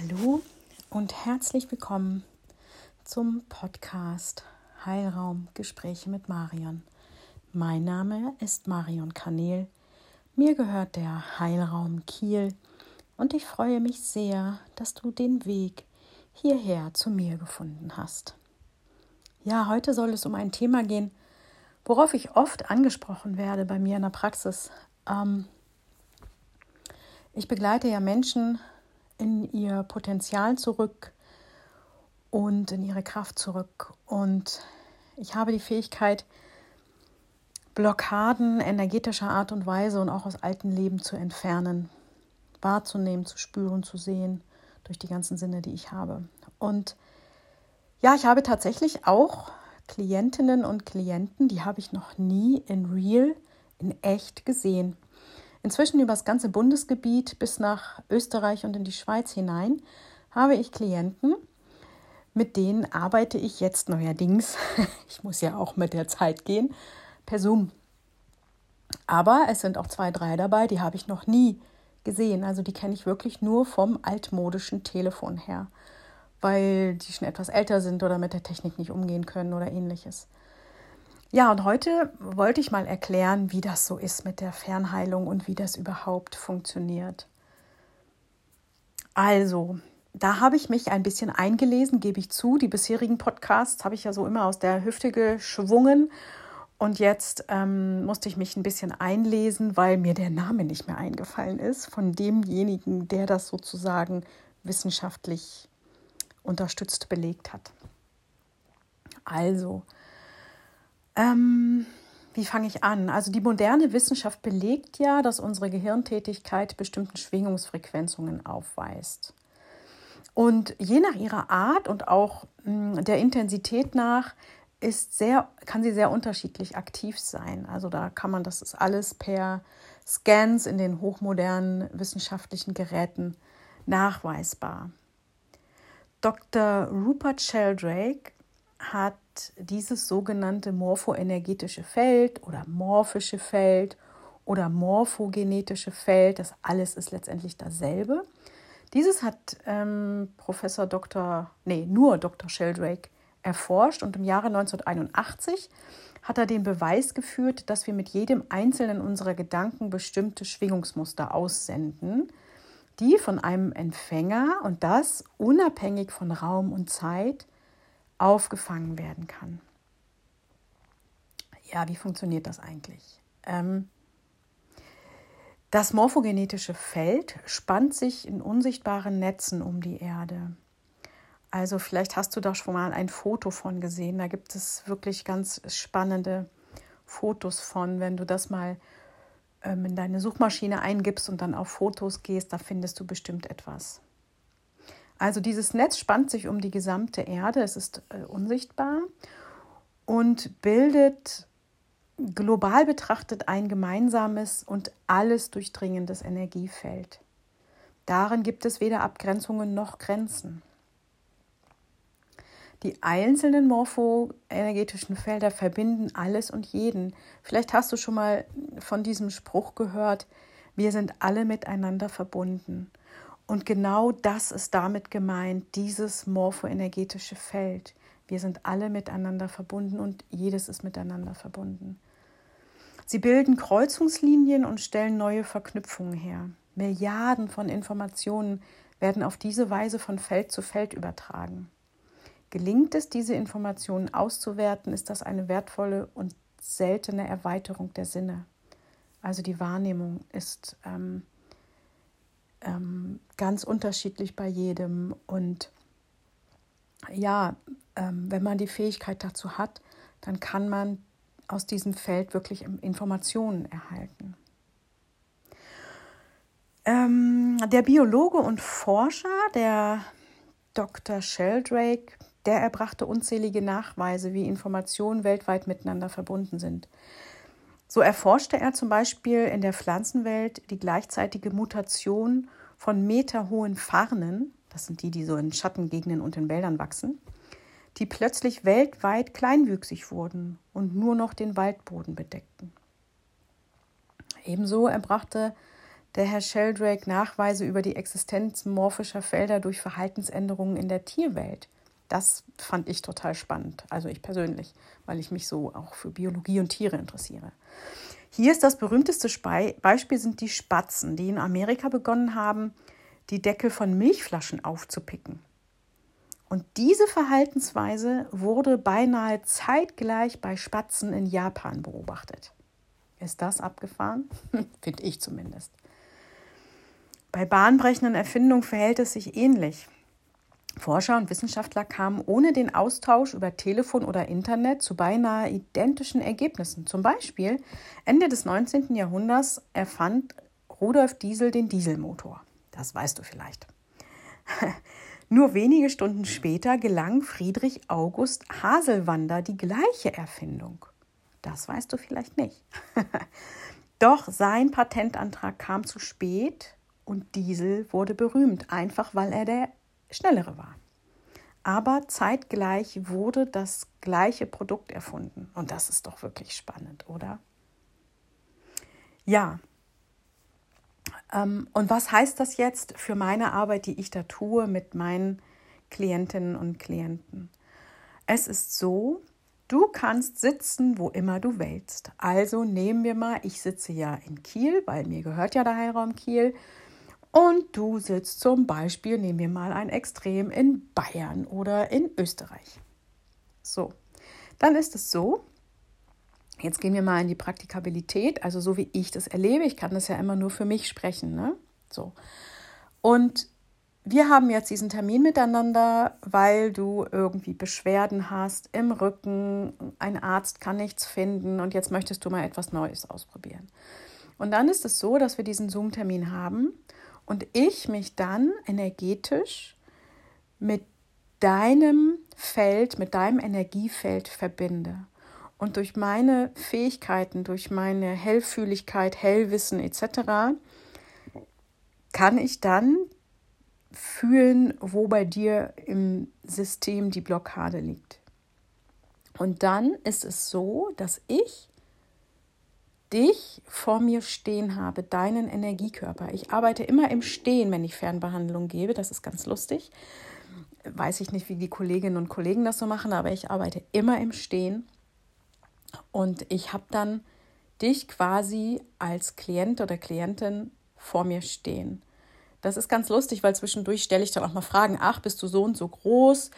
Hallo und herzlich willkommen zum Podcast Heilraum Gespräche mit Marion. Mein Name ist Marion Kanel. Mir gehört der Heilraum Kiel und ich freue mich sehr, dass du den Weg hierher zu mir gefunden hast. Ja, heute soll es um ein Thema gehen, worauf ich oft angesprochen werde bei mir in der Praxis. Ähm, ich begleite ja Menschen in ihr Potenzial zurück und in ihre Kraft zurück. Und ich habe die Fähigkeit, Blockaden energetischer Art und Weise und auch aus alten Leben zu entfernen, wahrzunehmen, zu spüren, zu sehen, durch die ganzen Sinne, die ich habe. Und ja, ich habe tatsächlich auch Klientinnen und Klienten, die habe ich noch nie in real, in echt gesehen. Inzwischen über das ganze Bundesgebiet bis nach Österreich und in die Schweiz hinein habe ich Klienten, mit denen arbeite ich jetzt neuerdings, ich muss ja auch mit der Zeit gehen, per Zoom. Aber es sind auch zwei, drei dabei, die habe ich noch nie gesehen. Also die kenne ich wirklich nur vom altmodischen Telefon her, weil die schon etwas älter sind oder mit der Technik nicht umgehen können oder ähnliches. Ja, und heute wollte ich mal erklären, wie das so ist mit der Fernheilung und wie das überhaupt funktioniert. Also, da habe ich mich ein bisschen eingelesen, gebe ich zu. Die bisherigen Podcasts habe ich ja so immer aus der Hüfte geschwungen. Und jetzt ähm, musste ich mich ein bisschen einlesen, weil mir der Name nicht mehr eingefallen ist von demjenigen, der das sozusagen wissenschaftlich unterstützt belegt hat. Also, ähm, wie fange ich an? Also die moderne Wissenschaft belegt ja, dass unsere Gehirntätigkeit bestimmten Schwingungsfrequenzungen aufweist. Und je nach ihrer Art und auch hm, der Intensität nach ist sehr, kann sie sehr unterschiedlich aktiv sein. Also da kann man, das ist alles per Scans in den hochmodernen wissenschaftlichen Geräten nachweisbar. Dr. Rupert Sheldrake hat dieses sogenannte morphoenergetische Feld oder morphische Feld oder morphogenetische Feld, das alles ist letztendlich dasselbe. Dieses hat ähm, Professor Dr. nee, nur Dr. Sheldrake erforscht und im Jahre 1981 hat er den Beweis geführt, dass wir mit jedem einzelnen unserer Gedanken bestimmte Schwingungsmuster aussenden, die von einem Empfänger und das unabhängig von Raum und Zeit aufgefangen werden kann. Ja, wie funktioniert das eigentlich? Ähm, das morphogenetische Feld spannt sich in unsichtbaren Netzen um die Erde. Also vielleicht hast du da schon mal ein Foto von gesehen. Da gibt es wirklich ganz spannende Fotos von. Wenn du das mal ähm, in deine Suchmaschine eingibst und dann auf Fotos gehst, da findest du bestimmt etwas. Also dieses Netz spannt sich um die gesamte Erde, es ist äh, unsichtbar und bildet global betrachtet ein gemeinsames und alles durchdringendes Energiefeld. Darin gibt es weder Abgrenzungen noch Grenzen. Die einzelnen morphoenergetischen Felder verbinden alles und jeden. Vielleicht hast du schon mal von diesem Spruch gehört, wir sind alle miteinander verbunden. Und genau das ist damit gemeint, dieses morphoenergetische Feld. Wir sind alle miteinander verbunden und jedes ist miteinander verbunden. Sie bilden Kreuzungslinien und stellen neue Verknüpfungen her. Milliarden von Informationen werden auf diese Weise von Feld zu Feld übertragen. Gelingt es, diese Informationen auszuwerten, ist das eine wertvolle und seltene Erweiterung der Sinne. Also die Wahrnehmung ist ähm, ähm, ganz unterschiedlich bei jedem. Und ja, ähm, wenn man die Fähigkeit dazu hat, dann kann man aus diesem Feld wirklich Informationen erhalten. Ähm, der Biologe und Forscher, der Dr. Sheldrake, der erbrachte unzählige Nachweise, wie Informationen weltweit miteinander verbunden sind. So erforschte er zum Beispiel in der Pflanzenwelt die gleichzeitige Mutation von meterhohen Farnen, das sind die, die so in Schattengegenden und in Wäldern wachsen, die plötzlich weltweit kleinwüchsig wurden und nur noch den Waldboden bedeckten. Ebenso erbrachte der Herr Sheldrake Nachweise über die Existenz morphischer Felder durch Verhaltensänderungen in der Tierwelt. Das fand ich total spannend, also ich persönlich, weil ich mich so auch für Biologie und Tiere interessiere. Hier ist das berühmteste Beispiel sind die Spatzen, die in Amerika begonnen haben, die Deckel von Milchflaschen aufzupicken. Und diese Verhaltensweise wurde beinahe zeitgleich bei Spatzen in Japan beobachtet. Ist das abgefahren? Finde ich zumindest. Bei bahnbrechenden Erfindungen verhält es sich ähnlich. Forscher und Wissenschaftler kamen ohne den Austausch über Telefon oder Internet zu beinahe identischen Ergebnissen. Zum Beispiel Ende des 19. Jahrhunderts erfand Rudolf Diesel den Dieselmotor. Das weißt du vielleicht. Nur wenige Stunden später gelang Friedrich August Haselwander die gleiche Erfindung. Das weißt du vielleicht nicht. Doch sein Patentantrag kam zu spät und Diesel wurde berühmt, einfach weil er der schnellere war. Aber zeitgleich wurde das gleiche Produkt erfunden. Und das ist doch wirklich spannend, oder? Ja. Ähm, und was heißt das jetzt für meine Arbeit, die ich da tue mit meinen Klientinnen und Klienten? Es ist so, du kannst sitzen, wo immer du willst. Also nehmen wir mal, ich sitze ja in Kiel, weil mir gehört ja der Heilraum Kiel und du sitzt zum Beispiel, nehmen wir mal ein Extrem, in Bayern oder in Österreich. So, dann ist es so, jetzt gehen wir mal in die Praktikabilität, also so wie ich das erlebe, ich kann das ja immer nur für mich sprechen, ne? So. Und wir haben jetzt diesen Termin miteinander, weil du irgendwie Beschwerden hast im Rücken, ein Arzt kann nichts finden und jetzt möchtest du mal etwas Neues ausprobieren. Und dann ist es so, dass wir diesen Zoom-Termin haben und ich mich dann energetisch mit deinem Feld, mit deinem Energiefeld verbinde. Und durch meine Fähigkeiten, durch meine Hellfühligkeit, Hellwissen etc. kann ich dann fühlen, wo bei dir im System die Blockade liegt. Und dann ist es so, dass ich dich vor mir stehen habe, deinen Energiekörper. Ich arbeite immer im Stehen, wenn ich Fernbehandlung gebe. Das ist ganz lustig. Weiß ich nicht, wie die Kolleginnen und Kollegen das so machen, aber ich arbeite immer im Stehen. Und ich habe dann dich quasi als Klient oder Klientin vor mir stehen. Das ist ganz lustig, weil zwischendurch stelle ich dann auch mal Fragen. Ach, bist du so und so groß?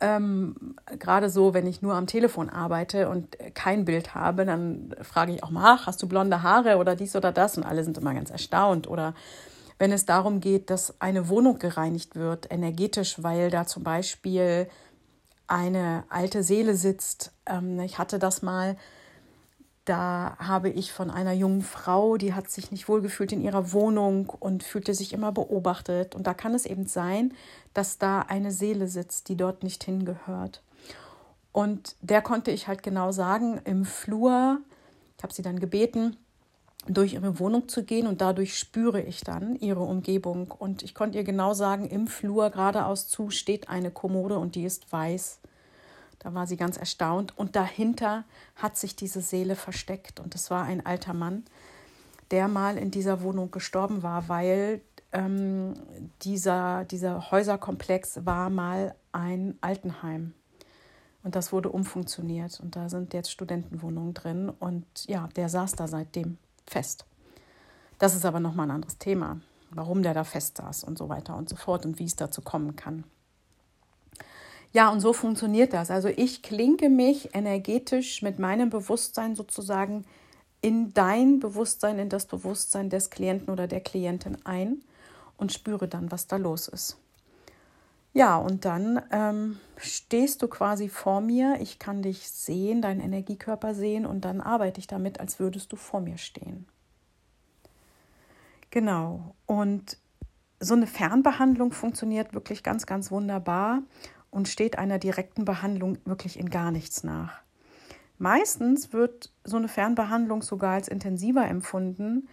Ähm, Gerade so, wenn ich nur am Telefon arbeite und kein Bild habe, dann frage ich auch mal, ach, hast du blonde Haare oder dies oder das? Und alle sind immer ganz erstaunt. Oder wenn es darum geht, dass eine Wohnung gereinigt wird, energetisch, weil da zum Beispiel eine alte Seele sitzt. Ähm, ich hatte das mal da habe ich von einer jungen Frau, die hat sich nicht wohlgefühlt in ihrer Wohnung und fühlte sich immer beobachtet. Und da kann es eben sein, dass da eine Seele sitzt, die dort nicht hingehört. Und der konnte ich halt genau sagen, im Flur, ich habe sie dann gebeten, durch ihre Wohnung zu gehen und dadurch spüre ich dann ihre Umgebung. Und ich konnte ihr genau sagen, im Flur geradeaus zu steht eine Kommode und die ist weiß. Da war sie ganz erstaunt. Und dahinter hat sich diese Seele versteckt. Und es war ein alter Mann, der mal in dieser Wohnung gestorben war, weil ähm, dieser, dieser Häuserkomplex war mal ein Altenheim. Und das wurde umfunktioniert. Und da sind jetzt Studentenwohnungen drin. Und ja, der saß da seitdem fest. Das ist aber nochmal ein anderes Thema, warum der da fest saß und so weiter und so fort und wie es dazu kommen kann. Ja, und so funktioniert das. Also ich klinke mich energetisch mit meinem Bewusstsein sozusagen in dein Bewusstsein, in das Bewusstsein des Klienten oder der Klientin ein und spüre dann, was da los ist. Ja, und dann ähm, stehst du quasi vor mir, ich kann dich sehen, deinen Energiekörper sehen und dann arbeite ich damit, als würdest du vor mir stehen. Genau, und so eine Fernbehandlung funktioniert wirklich ganz, ganz wunderbar und steht einer direkten Behandlung wirklich in gar nichts nach. Meistens wird so eine Fernbehandlung sogar als intensiver empfunden,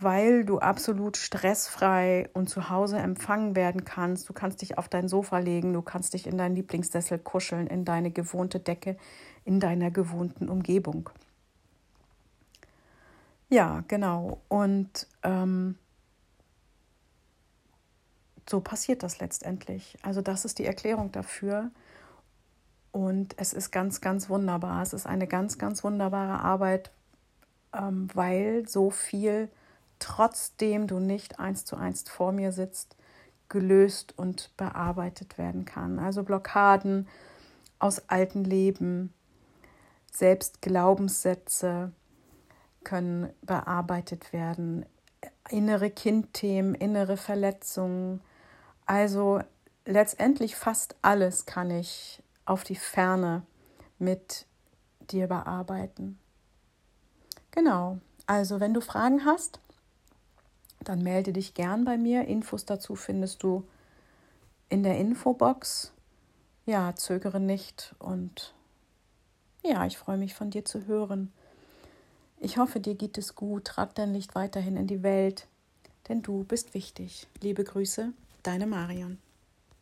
weil du absolut stressfrei und zu Hause empfangen werden kannst. Du kannst dich auf dein Sofa legen, du kannst dich in deinen Lieblingssessel kuscheln, in deine gewohnte Decke, in deiner gewohnten Umgebung. Ja, genau. Und ähm, so passiert das letztendlich. Also das ist die Erklärung dafür. Und es ist ganz, ganz wunderbar. Es ist eine ganz, ganz wunderbare Arbeit, ähm, weil so viel, trotzdem du nicht eins zu eins vor mir sitzt, gelöst und bearbeitet werden kann. Also Blockaden aus alten Leben, selbst Glaubenssätze können bearbeitet werden, innere Kindthemen, innere Verletzungen. Also letztendlich fast alles kann ich auf die Ferne mit dir bearbeiten. Genau, also wenn du Fragen hast, dann melde dich gern bei mir. Infos dazu findest du in der Infobox. Ja, zögere nicht und ja, ich freue mich von dir zu hören. Ich hoffe, dir geht es gut. Trag dein Licht weiterhin in die Welt, denn du bist wichtig. Liebe Grüße, deine Marion.